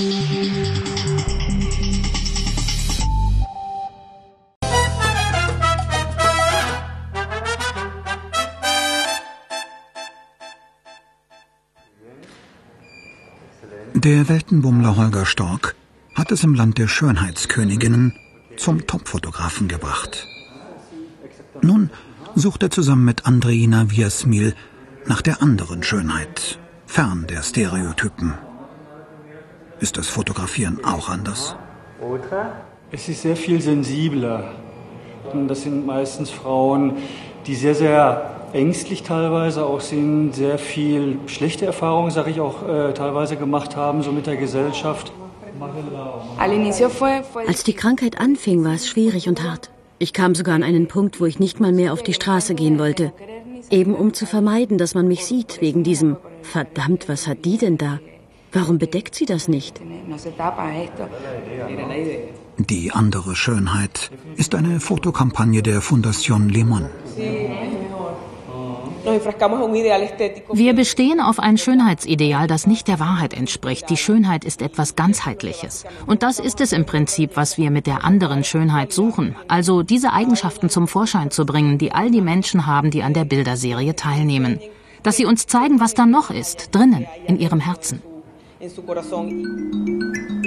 Der Weltenbummler Holger Stork hat es im Land der Schönheitsköniginnen zum Topfotografen gebracht. Nun sucht er zusammen mit Andreina Wiasmil nach der anderen Schönheit, fern der Stereotypen. Ist das Fotografieren auch anders? Es ist sehr viel sensibler. Das sind meistens Frauen, die sehr, sehr ängstlich teilweise auch sind, sehr viel schlechte Erfahrungen, sage ich auch, äh, teilweise gemacht haben, so mit der Gesellschaft. Als die Krankheit anfing, war es schwierig und hart. Ich kam sogar an einen Punkt, wo ich nicht mal mehr auf die Straße gehen wollte. Eben um zu vermeiden, dass man mich sieht, wegen diesem Verdammt, was hat die denn da? Warum bedeckt sie das nicht? Die andere Schönheit ist eine Fotokampagne der Fundación Limón. Wir bestehen auf ein Schönheitsideal, das nicht der Wahrheit entspricht. Die Schönheit ist etwas ganzheitliches. Und das ist es im Prinzip, was wir mit der anderen Schönheit suchen. Also diese Eigenschaften zum Vorschein zu bringen, die all die Menschen haben, die an der Bilderserie teilnehmen. Dass sie uns zeigen, was da noch ist, drinnen, in ihrem Herzen. en su corazón.